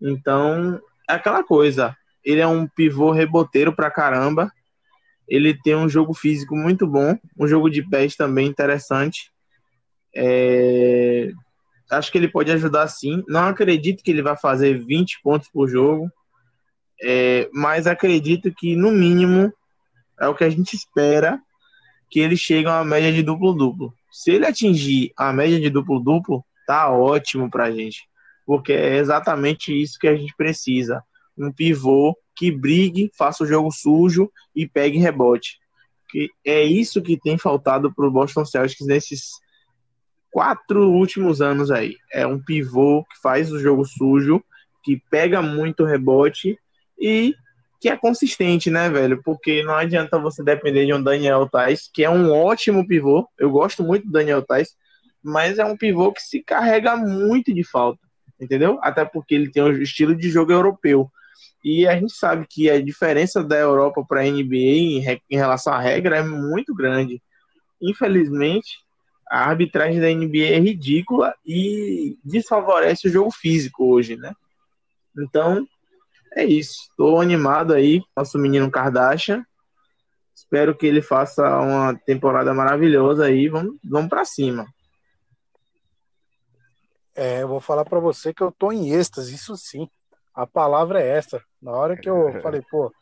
Então, é aquela coisa. Ele é um pivô reboteiro pra caramba. Ele tem um jogo físico muito bom, um jogo de pés também interessante. É... Acho que ele pode ajudar sim. Não acredito que ele vai fazer 20 pontos por jogo, é... mas acredito que, no mínimo, é o que a gente espera que ele chegue a uma média de duplo-duplo. Se ele atingir a média de duplo-duplo, tá ótimo pra gente. Porque é exatamente isso que a gente precisa. Um pivô que brigue, faça o jogo sujo e pegue rebote. Que é isso que tem faltado pro Boston Celtics nesses quatro últimos anos aí. É um pivô que faz o jogo sujo, que pega muito rebote e que é consistente, né, velho? Porque não adianta você depender de um Daniel Tais, que é um ótimo pivô. Eu gosto muito do Daniel Tais, mas é um pivô que se carrega muito de falta, entendeu? Até porque ele tem um estilo de jogo europeu. E a gente sabe que a diferença da Europa para a NBA em, em relação à regra é muito grande. Infelizmente, a arbitragem da NBA é ridícula e desfavorece o jogo físico hoje, né? Então, é isso. Estou animado aí, nosso menino Kardashian. Espero que ele faça uma temporada maravilhosa aí. Vamos, vamos para cima. É, eu vou falar para você que eu tô em êxtase, isso sim. A palavra é essa. Na hora que eu falei, pô,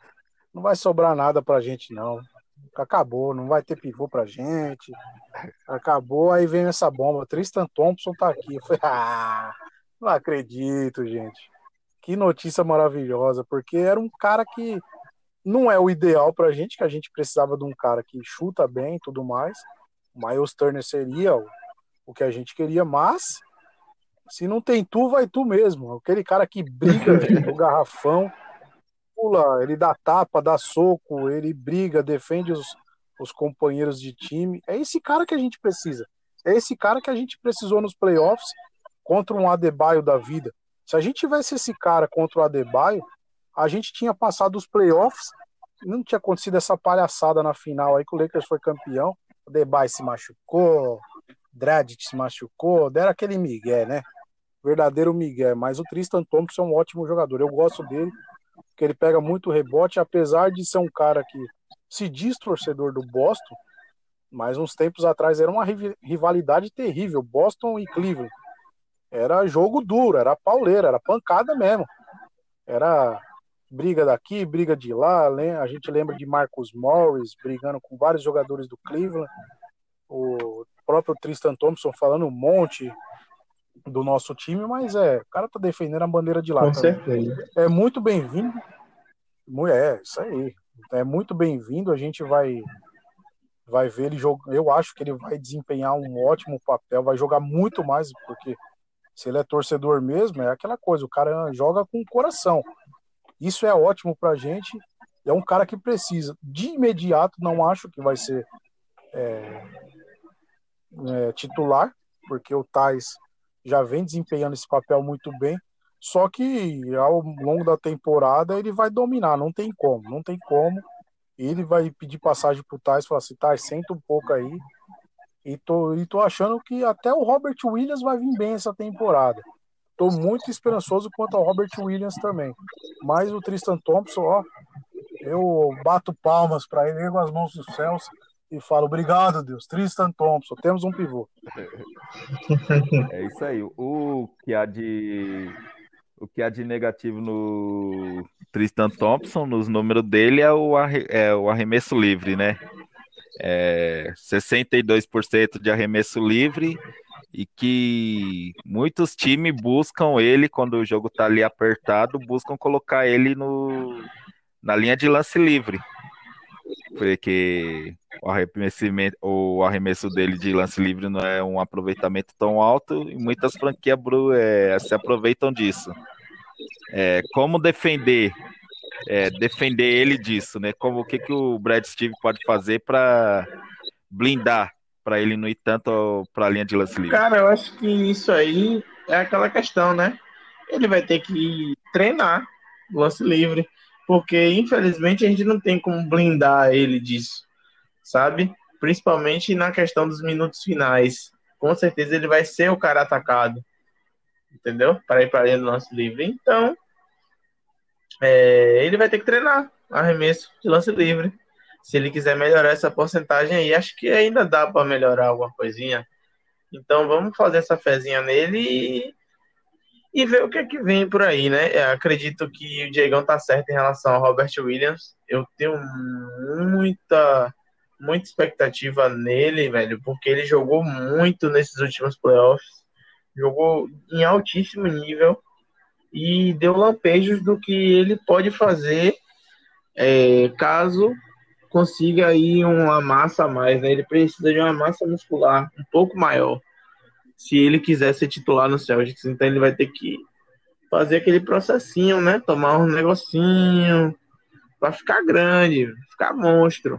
não vai sobrar nada pra gente não acabou, não vai ter pivô pra gente. Acabou, aí vem essa bomba. Tristan Thompson tá aqui. Eu falei, ah, não acredito, gente. Que notícia maravilhosa, porque era um cara que não é o ideal pra gente, que a gente precisava de um cara que chuta bem e tudo mais. O Miles Turner seria o, o que a gente queria, mas se não tem tu, vai tu mesmo. Aquele cara que briga no garrafão, pula, ele dá tapa, dá soco, ele briga, defende os, os companheiros de time. É esse cara que a gente precisa. É esse cara que a gente precisou nos playoffs contra um Adebayo da vida. Se a gente tivesse esse cara contra o Adebayo, a gente tinha passado os playoffs, não tinha acontecido essa palhaçada na final aí que o Lakers foi campeão. O Adebayo se machucou, Dragic se machucou, deram aquele Miguel, né? Verdadeiro Miguel. Mas o Tristan Thompson é um ótimo jogador. Eu gosto dele que ele pega muito rebote, apesar de ser um cara que se diz torcedor do Boston, mas uns tempos atrás era uma rivalidade terrível, Boston e Cleveland. Era jogo duro, era pauleira, era pancada mesmo. Era briga daqui, briga de lá. A gente lembra de Marcus Morris brigando com vários jogadores do Cleveland. O próprio Tristan Thompson falando um monte do nosso time, mas é, o cara tá defendendo a bandeira de lá. Com também. certeza. É muito bem-vindo. É, isso aí. É muito bem-vindo. A gente vai vai ver ele jogar. Eu acho que ele vai desempenhar um ótimo papel, vai jogar muito mais, porque se ele é torcedor mesmo, é aquela coisa, o cara joga com o coração. Isso é ótimo pra gente. É um cara que precisa. De imediato, não acho que vai ser é, é, titular, porque o Tais já vem desempenhando esse papel muito bem. Só que ao longo da temporada ele vai dominar, não tem como, não tem como. Ele vai pedir passagem pro Tais falar assim, Tais, senta um pouco aí. E tô, e tô achando que até o Robert Williams vai vir bem essa temporada. Tô muito esperançoso quanto ao Robert Williams também. Mas o Tristan Thompson, ó, eu bato palmas para ele, com as mãos dos céus e falo: Obrigado, Deus. Tristan Thompson, temos um pivô. É isso aí. O que há de. O que há de negativo no Tristan Thompson, nos números dele, é o, arre... é o arremesso livre, né? É 62% de arremesso livre e que muitos times buscam ele quando o jogo tá ali apertado, buscam colocar ele no, na linha de lance livre porque o o arremesso dele de lance livre não é um aproveitamento tão alto e muitas franquias é, se aproveitam disso. É, como defender é, defender ele disso, né? Como o que, que o Brad Steve pode fazer para blindar para ele não ir tanto para a linha de lance livre? Cara, eu acho que isso aí é aquela questão, né? Ele vai ter que treinar lance livre porque infelizmente a gente não tem como blindar ele disso, sabe? Principalmente na questão dos minutos finais. Com certeza ele vai ser o cara atacado, entendeu? Para ir para dentro do lance livre. Então, é, ele vai ter que treinar arremesso de lance livre. Se ele quiser melhorar essa porcentagem aí, acho que ainda dá para melhorar alguma coisinha. Então vamos fazer essa fezinha nele e ver o que é que vem por aí, né? Eu acredito que o Diegão tá certo em relação ao Robert Williams. Eu tenho muita, muita expectativa nele, velho, porque ele jogou muito nesses últimos playoffs, jogou em altíssimo nível e deu lampejos do que ele pode fazer é, caso consiga aí uma massa a mais, né? Ele precisa de uma massa muscular um pouco maior se ele quiser ser titular no Celtics. Então ele vai ter que fazer aquele processinho, né? Tomar um negocinho para ficar grande, ficar monstro.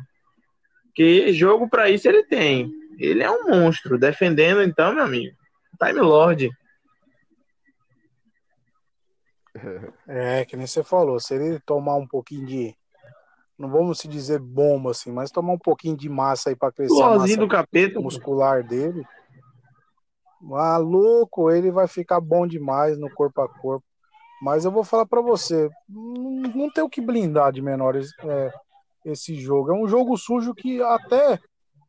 Que jogo para isso ele tem. Ele é um monstro. Defendendo, então, meu amigo, Time Lord. É, que nem você falou, se ele tomar um pouquinho de. Não vamos se dizer bomba assim, mas tomar um pouquinho de massa aí pra crescer a massa do capeta. muscular dele. Maluco, ele vai ficar bom demais no corpo a corpo. Mas eu vou falar para você, não, tem o que blindar de menores é, esse jogo. É um jogo sujo que até,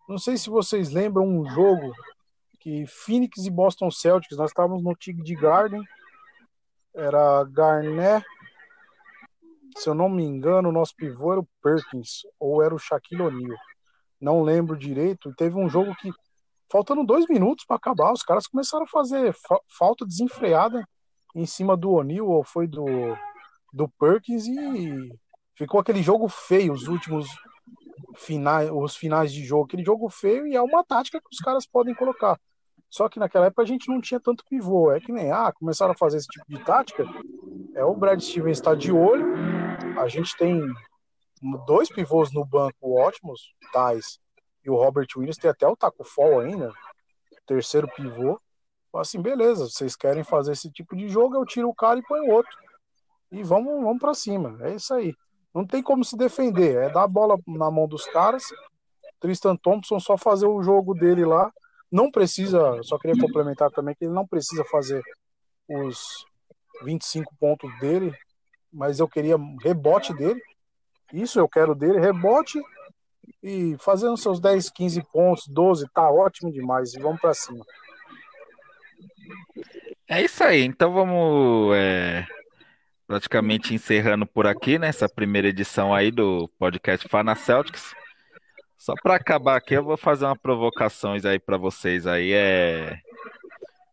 não sei se vocês lembram, um jogo que Phoenix e Boston Celtics, nós estávamos no de Garden, era Garnett, se eu não me engano, o nosso pivô era o Perkins, ou era o Shaquille O'Neal. Não lembro direito. Teve um jogo que, faltando dois minutos para acabar, os caras começaram a fazer fa falta desenfreada em cima do O'Neal, ou foi do, do Perkins, e ficou aquele jogo feio, os últimos finais, os finais de jogo, aquele jogo feio, e é uma tática que os caras podem colocar. Só que naquela época a gente não tinha tanto pivô. É que nem, ah, começaram a fazer esse tipo de tática. É o Brad Stevens está de olho. A gente tem dois pivôs no banco ótimos, Tais e o Robert Williams. Tem até o Taco Fall ainda, terceiro pivô. Assim, beleza, vocês querem fazer esse tipo de jogo, eu tiro o cara e põe o outro. E vamos, vamos para cima. É isso aí. Não tem como se defender. É dar a bola na mão dos caras. Tristan Thompson só fazer o jogo dele lá não precisa, só queria complementar também que ele não precisa fazer os 25 pontos dele, mas eu queria rebote dele. Isso eu quero dele, rebote e fazendo seus 10, 15 pontos, 12, tá ótimo demais. E vamos para cima. É isso aí. Então vamos é, praticamente encerrando por aqui, né? Essa primeira edição aí do podcast Fana Celtics. Só para acabar aqui, eu vou fazer uma provocações aí para vocês aí. É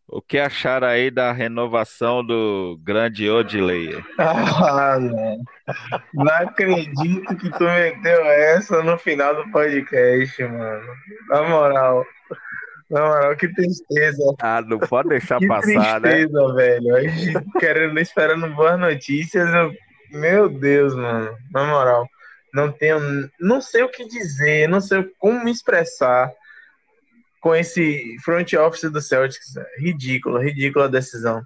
o que acharam aí da renovação do grande Odilei? Ah, não. não acredito que tu meteu essa no final do podcast, mano. Na moral. Na moral, que tristeza. Ah, não pode deixar que passar, tristeza, né? velho. A gente querendo, esperando boas notícias. Eu... Meu Deus, mano. Na moral não tenho, não sei o que dizer, não sei como me expressar com esse front office do Celtics. Ridículo, ridícula decisão.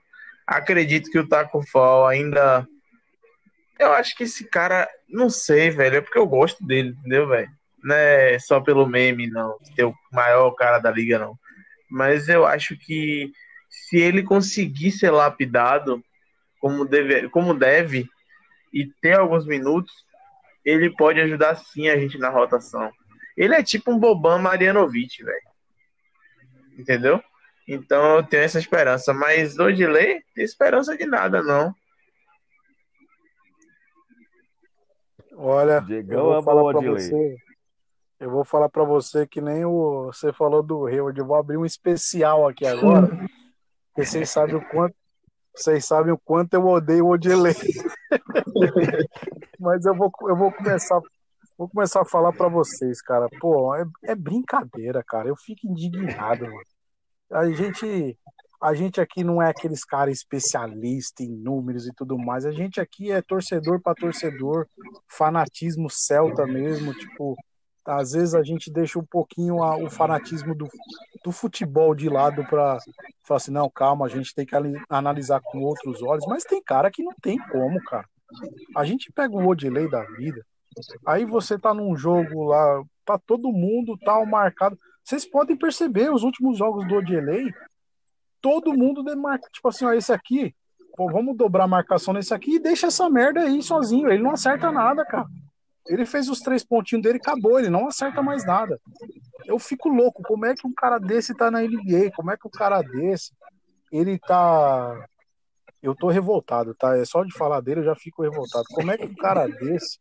Acredito que o Taco Fall ainda. Eu acho que esse cara, não sei, velho, é porque eu gosto dele, entendeu, velho? Não é só pelo meme, não, ter o maior cara da liga, não. Mas eu acho que se ele conseguir ser lapidado como deve, como deve e ter alguns minutos, ele pode ajudar sim a gente na rotação. Ele é tipo um Boban Marianovic, velho. Entendeu? Então eu tenho essa esperança. Mas hoje lei, tem esperança de nada, não. Olha, Diegão eu vou falar para você. Eu vou falar para você que nem o você falou do Hayward. Eu vou abrir um especial aqui agora. porque vocês sabem o quanto vocês sabem o quanto eu odeio o Odilei. Mas eu vou, eu vou começar vou começar a falar para vocês, cara. Pô, é, é, brincadeira, cara. Eu fico indignado, mano. A gente, a gente aqui não é aqueles caras especialistas em números e tudo mais. A gente aqui é torcedor para torcedor, fanatismo celta mesmo. Tipo, às vezes a gente deixa um pouquinho a, o fanatismo do, do futebol de lado para falar assim: não, calma, a gente tem que analisar com outros olhos. Mas tem cara que não tem como, cara. A gente pega o Odilei da vida, aí você tá num jogo lá, tá todo mundo tal marcado. Vocês podem perceber os últimos jogos do Odilei, todo mundo demarca, tipo assim, ó, esse aqui, pô, vamos dobrar a marcação nesse aqui e deixa essa merda aí sozinho. Ele não acerta nada, cara. Ele fez os três pontinhos dele acabou, ele não acerta mais nada. Eu fico louco, como é que um cara desse tá na NBA? Como é que um cara desse ele tá eu tô revoltado, tá? É só de falar dele eu já fico revoltado. Como é que um cara desse,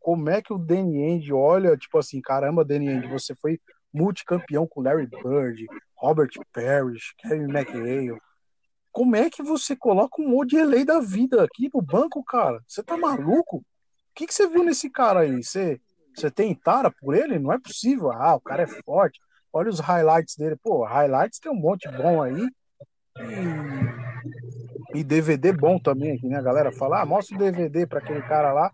como é que o Danny End olha, tipo assim, caramba, Danny End, você foi multicampeão com Larry Bird, Robert Parrish, Kevin McHale. Como é que você coloca um Odielei da vida aqui no banco, cara? Você tá maluco? O que, que você viu nesse cara aí? Você, você tem tara por ele? Não é possível. Ah, o cara é forte. Olha os highlights dele. Pô, highlights tem um monte bom aí. E DVD bom também aqui, né? A galera fala, ah, mostra o DVD para aquele cara lá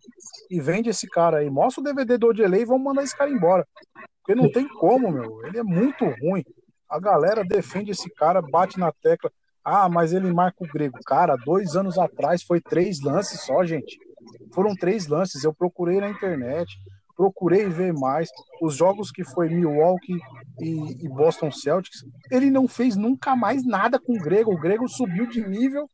e vende esse cara aí. Mostra o DVD do Odelay e vamos mandar esse cara embora. Porque não tem como, meu. Ele é muito ruim. A galera defende esse cara, bate na tecla. Ah, mas ele marca o grego. Cara, dois anos atrás foi três lances só, gente. Foram três lances. Eu procurei na internet, procurei ver mais. Os jogos que foi Milwaukee e, e Boston Celtics, ele não fez nunca mais nada com o grego. O grego subiu de nível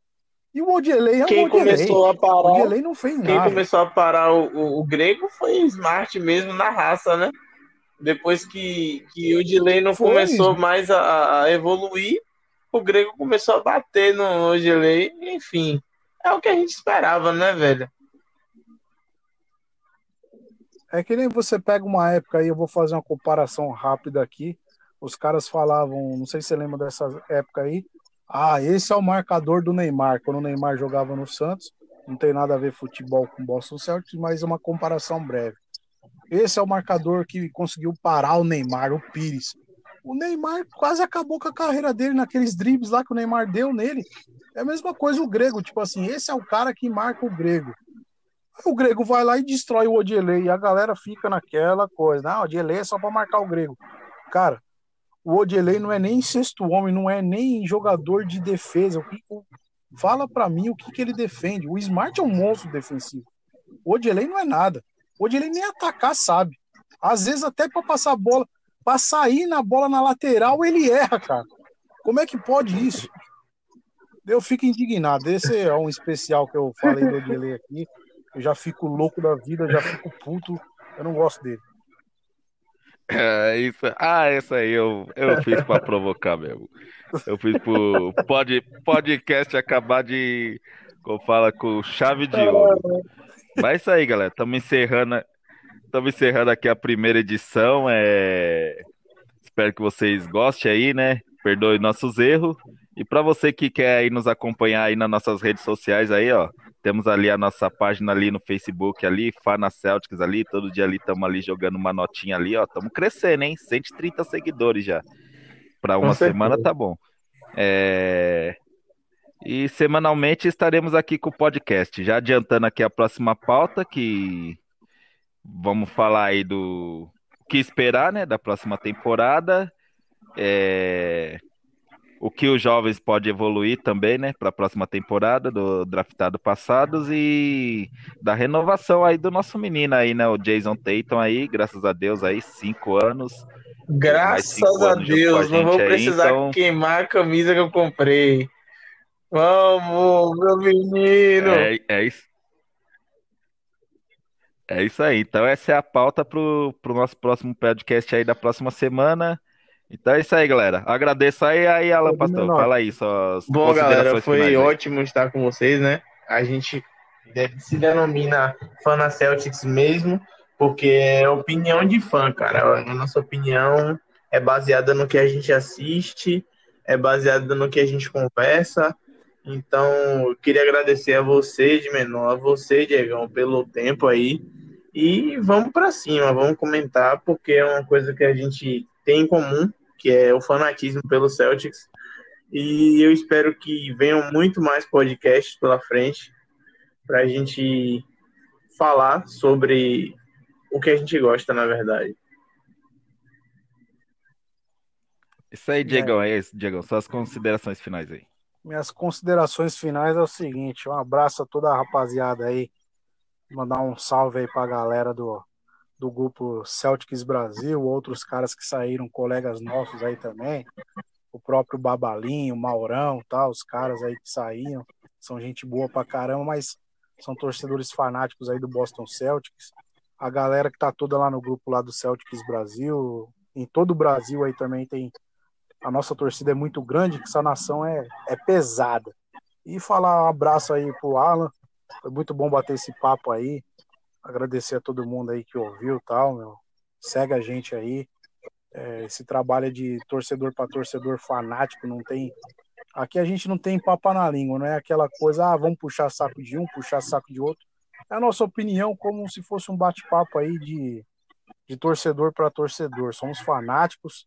e o Odelei é quem o Odelei. começou a parar, o Odelei não fez quem nada. começou a parar o, o, o grego foi Smart mesmo na raça, né? Depois que, que o Dilei não Foi. começou mais a, a evoluir, o grego começou a bater no Odilei, enfim. É o que a gente esperava, né, velho? É que nem você pega uma época aí, eu vou fazer uma comparação rápida aqui. Os caras falavam, não sei se você lembra dessa época aí. Ah, esse é o marcador do Neymar, quando o Neymar jogava no Santos. Não tem nada a ver futebol com Boston Celtics, mas é uma comparação breve. Esse é o marcador que conseguiu parar o Neymar, o Pires. O Neymar quase acabou com a carreira dele naqueles dribles lá que o Neymar deu nele. É a mesma coisa o Grego, tipo assim, esse é o cara que marca o Grego. O Grego vai lá e destrói o Odielei e a galera fica naquela coisa. Não, o Odielei é só para marcar o Grego. Cara, o Odielei não é nem sexto homem, não é nem jogador de defesa. O que, o, fala para mim o que, que ele defende. O Smart é um monstro defensivo. O Odielei não é nada. O Odielei nem atacar sabe. Às vezes até para passar a bola, para sair na bola na lateral, ele erra, cara. Como é que pode isso? Eu fico indignado. Esse é um especial que eu falei do Odielei aqui. Eu já fico louco da vida, já fico puto. Eu não gosto dele. É isso. Ah, essa aí eu, eu fiz pra provocar mesmo. Eu fiz pro pod, podcast acabar de. Como fala, com chave de ouro. Mas é isso aí, galera. Estamos encerrando, estamos encerrando aqui a primeira edição. É... Espero que vocês gostem aí, né? Perdoe nossos erros. E para você que quer aí nos acompanhar aí nas nossas redes sociais aí, ó, temos ali a nossa página ali no Facebook ali, Fana Celtics ali, todo dia ali estamos ali jogando uma notinha ali, ó, estamos crescendo, hein? 130 seguidores já. Para uma semana tá bom. É... E semanalmente estaremos aqui com o podcast, já adiantando aqui a próxima pauta que vamos falar aí do o que esperar, né, da próxima temporada. É o que os jovens podem evoluir também, né, para a próxima temporada do draftado passados e da renovação aí do nosso menino aí, né, o Jason Tatum aí, graças a Deus aí, cinco anos. Graças cinco a anos Deus, a não vou gente aí, precisar então- queimar a camisa que eu comprei. Vamos, meu menino. É, é isso. É isso aí. Então essa é a pauta pro, pro nosso próximo podcast aí da próxima semana. Então é isso aí, galera. Agradeço aí, aí Alan Pastor. Fala aí suas Bom, considerações galera, foi finais aí. ótimo estar com vocês, né? A gente se denomina Fana Celtics mesmo, porque é opinião de fã, cara. A nossa opinião é baseada no que a gente assiste, é baseada no que a gente conversa. Então, eu queria agradecer a você, de menor, a você, Diegão, pelo tempo aí. E vamos para cima, vamos comentar, porque é uma coisa que a gente tem em comum, que é o fanatismo pelo Celtics. E eu espero que venham muito mais podcasts pela frente para a gente falar sobre o que a gente gosta, na verdade. Isso aí, Diegão, é isso, Diegão. Suas considerações finais aí. Minhas considerações finais é o seguinte: um abraço a toda a rapaziada aí. Mandar um salve aí pra galera do, do grupo Celtics Brasil, outros caras que saíram, colegas nossos aí também. O próprio Babalinho, Maurão, tal, os caras aí que saíram. São gente boa pra caramba, mas são torcedores fanáticos aí do Boston Celtics. A galera que tá toda lá no grupo lá do Celtics Brasil, em todo o Brasil aí também tem a nossa torcida é muito grande, que essa nação é, é pesada. E falar um abraço aí pro Alan, foi muito bom bater esse papo aí, agradecer a todo mundo aí que ouviu tal, meu. Segue a gente aí. É, esse trabalho é de torcedor para torcedor fanático, não tem. Aqui a gente não tem papo na língua, não é aquela coisa, ah, vamos puxar saco de um, puxar saco de outro. É a nossa opinião, como se fosse um bate-papo aí de, de torcedor para torcedor. Somos fanáticos,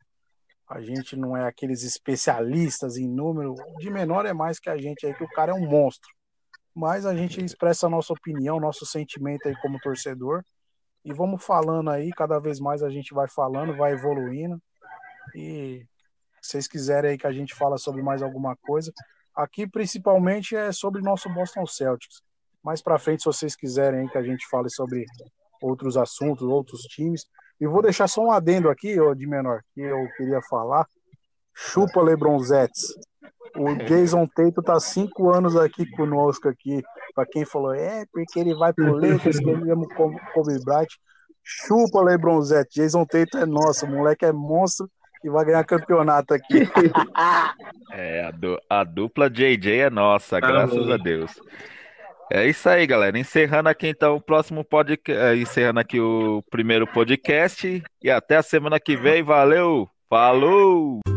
a gente não é aqueles especialistas em número. De menor é mais que a gente aí, que o cara é um monstro. Mas a gente expressa a nossa opinião, nosso sentimento aí como torcedor. E vamos falando aí, cada vez mais a gente vai falando, vai evoluindo. E se vocês quiserem aí que a gente fala sobre mais alguma coisa, aqui principalmente é sobre nosso Boston Celtics. Mais para frente, se vocês quiserem que a gente fale sobre outros assuntos, outros times. E vou deixar só um adendo aqui, ó, de menor, que eu queria falar. Chupa LeBronzettes. O Jason Tatum tá cinco anos aqui conosco aqui. Para quem falou, é, porque ele vai pro Lakers, que ele ama o Kobe Bryant. Chupa LeBronzettes. Jason Tatum é nosso, o moleque é monstro e vai ganhar campeonato aqui. é, a, du a dupla JJ é nossa, graças a Deus. É isso aí, galera. Encerrando aqui então o próximo podcast, é, encerrando aqui o primeiro podcast e até a semana que vem. Valeu, falou!